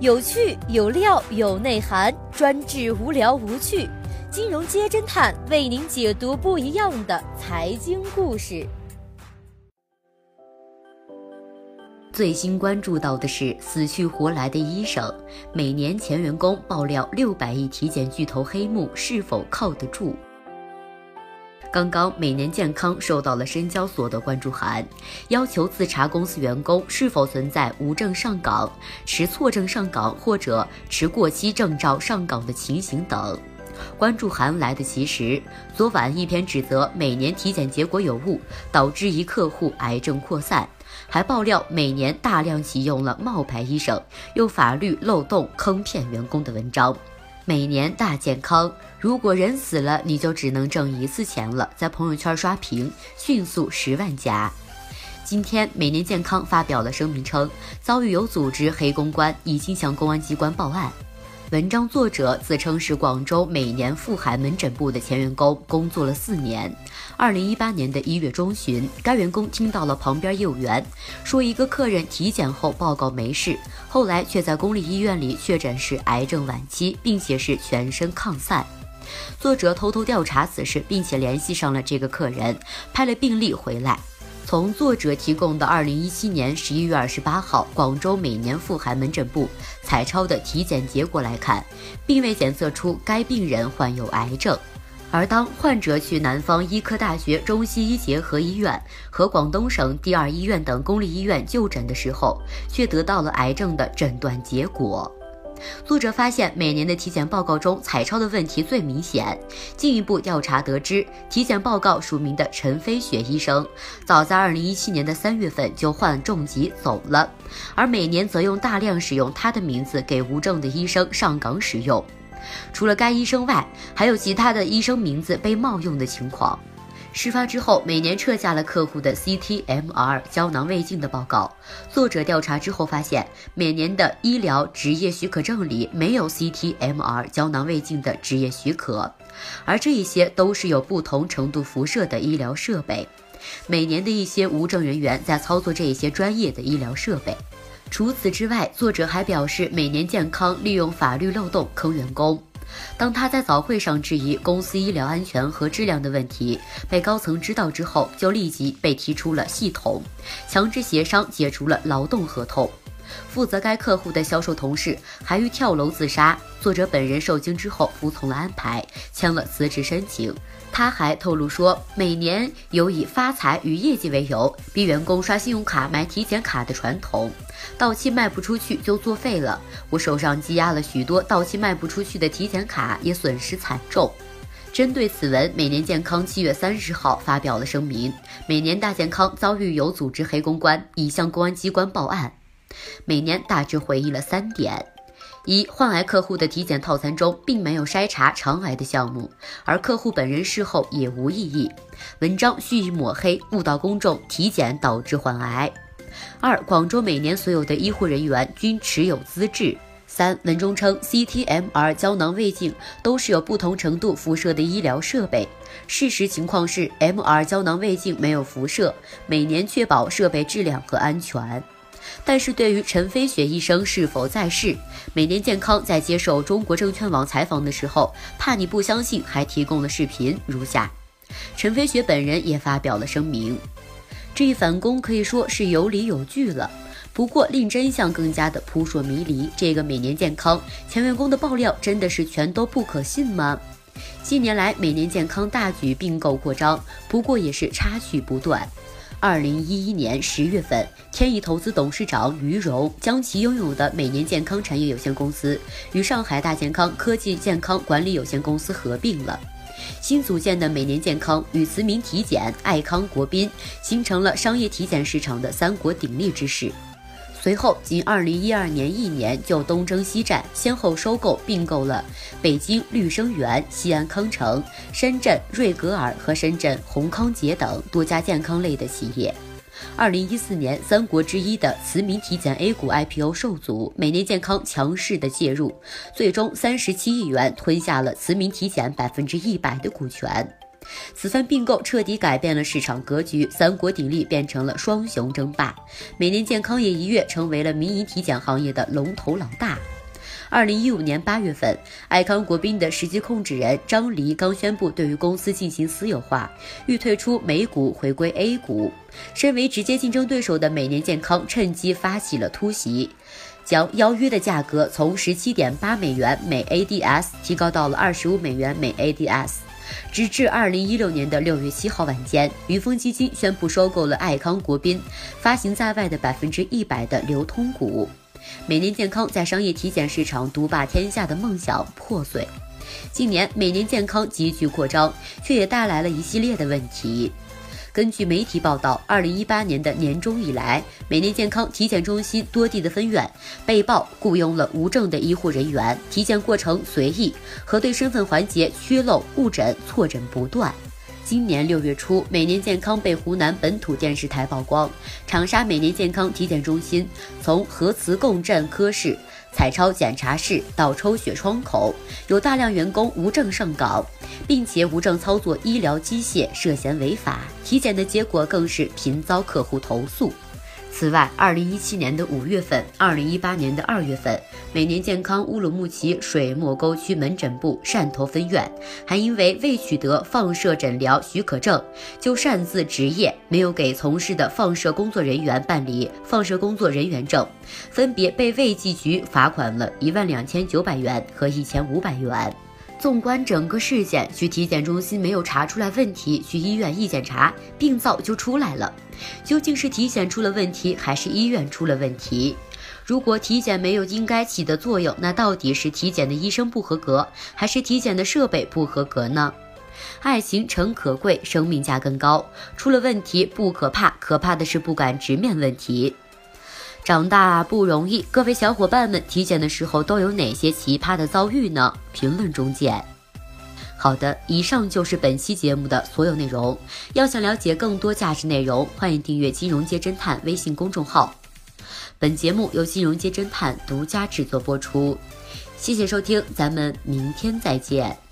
有趣有料有内涵，专治无聊无趣。金融街侦探为您解读不一样的财经故事。最新关注到的是死去活来的医生，每年前员工爆料六百亿体检巨头黑幕是否靠得住？刚刚，每年健康收到了深交所的关注函，要求自查公司员工是否存在无证上岗、持错证上岗或者持过期证照上岗的情形等。关注函来得及时，昨晚一篇指责每年体检结果有误，导致一客户癌症扩散，还爆料每年大量启用了冒牌医生，用法律漏洞坑骗员工的文章。每年大健康，如果人死了，你就只能挣一次钱了。在朋友圈刷屏，迅速十万加。今天，每年健康发表了声明称，遭遇有组织黑公关，已经向公安机关报案。文章作者自称是广州每年富海门诊部的前员工，工作了四年。二零一八年的一月中旬，该员工听到了旁边业务员说一个客人体检后报告没事，后来却在公立医院里确诊是癌症晚期，并且是全身抗散。作者偷偷调查此事，并且联系上了这个客人，拍了病历回来。从作者提供的二零一七年十一月二十八号广州每年妇孩门诊部彩超的体检结果来看，并未检测出该病人患有癌症。而当患者去南方医科大学中西医结合医院和广东省第二医院等公立医院就诊的时候，却得到了癌症的诊断结果。作者发现，每年的体检报告中彩超的问题最明显。进一步调查得知，体检报告署名的陈飞雪医生，早在2017年的3月份就患重疾走了，而每年则用大量使用他的名字给无证的医生上岗使用。除了该医生外，还有其他的医生名字被冒用的情况。事发之后，每年撤下了客户的 CT、MR 胶囊胃镜的报告。作者调查之后发现，每年的医疗执业许可证里没有 CT、MR 胶囊胃镜的执业许可，而这一些都是有不同程度辐射的医疗设备。每年的一些无证人员在操作这一些专业的医疗设备。除此之外，作者还表示，每年健康利用法律漏洞坑员工。当他在早会上质疑公司医疗安全和质量的问题，被高层知道之后，就立即被提出了系统强制协商，解除了劳动合同。负责该客户的销售同事还欲跳楼自杀，作者本人受惊之后服从了安排，签了辞职申请。他还透露说，每年有以发财与业绩为由，逼员工刷信用卡买体检卡的传统，到期卖不出去就作废了。我手上积压了许多到期卖不出去的体检卡，也损失惨重。针对此文，每年健康七月三十号发表了声明，每年大健康遭遇有组织黑公关，已向公安机关报案。每年大致回忆了三点。一患癌客户的体检套餐中并没有筛查肠癌的项目，而客户本人事后也无异议。文章蓄意抹黑，误导公众，体检导致患癌。二广州每年所有的医护人员均持有资质。三文中称 CT、MR 胶囊胃镜都是有不同程度辐射的医疗设备，事实情况是 MR 胶囊胃镜没有辐射，每年确保设备质量和安全。但是对于陈飞雪医生是否在世，每年健康在接受中国证券网采访的时候，怕你不相信，还提供了视频如下。陈飞雪本人也发表了声明，这一反攻可以说是有理有据了。不过令真相更加的扑朔迷离，这个每年健康前员工的爆料真的是全都不可信吗？近年来每年健康大举并购扩张，不过也是插曲不断。二零一一年十月份，天意投资董事长于荣将其拥有的每年健康产业有限公司与上海大健康科技健康管理有限公司合并了。新组建的每年健康与慈铭体检、爱康国宾形成了商业体检市场的三国鼎立之势。随后，仅二零一二年一年就东征西战，先后收购并购了北京绿生源、西安康城、深圳瑞格尔和深圳宏康捷等多家健康类的企业。二零一四年，三国之一的慈铭体检 A 股 IPO 受阻，每年健康强势的介入，最终三十七亿元吞下了慈铭体检百分之一百的股权。此番并购彻底改变了市场格局，三国鼎立变成了双雄争霸。每年健康也一跃成为了民营体检行业的龙头老大。二零一五年八月份，爱康国宾的实际控制人张黎刚宣布对于公司进行私有化，欲退出美股，回归 A 股。身为直接竞争对手的美年健康趁机发起了突袭，将邀约的价格从十七点八美元每 ADS 提高到了二十五美元每 ADS。直至二零一六年的六月七号晚间，云峰基金宣布收购了爱康国宾发行在外的百分之一百的流通股。每年健康在商业体检市场独霸天下的梦想破碎。近年，每年健康急剧扩张，却也带来了一系列的问题。根据媒体报道，二零一八年的年中以来，每年健康体检中心多地的分院被曝雇佣了无证的医护人员，体检过程随意，核对身份环节缺漏、误诊、错诊不断。今年六月初，每年健康被湖南本土电视台曝光，长沙每年健康体检中心从核磁共振科室、彩超检查室到抽血窗口，有大量员工无证上岗，并且无证操作医疗机械，涉嫌违法。体检的结果更是频遭客户投诉。此外，二零一七年的五月份，二零一八年的二月份，每年健康乌鲁木齐水墨沟区门诊部汕头分院还因为未取得放射诊疗许可证，就擅自执业，没有给从事的放射工作人员办理放射工作人员证，分别被卫计局罚款了一万两千九百元和一千五百元。纵观整个事件，去体检中心没有查出来问题，去医院一检查，病灶就出来了。究竟是体检出了问题，还是医院出了问题？如果体检没有应该起的作用，那到底是体检的医生不合格，还是体检的设备不合格呢？爱情诚可贵，生命价更高。出了问题不可怕，可怕的是不敢直面问题。长大不容易，各位小伙伴们，体检的时候都有哪些奇葩的遭遇呢？评论中见。好的，以上就是本期节目的所有内容。要想了解更多价值内容，欢迎订阅“金融街侦探”微信公众号。本节目由金融街侦探独家制作播出，谢谢收听，咱们明天再见。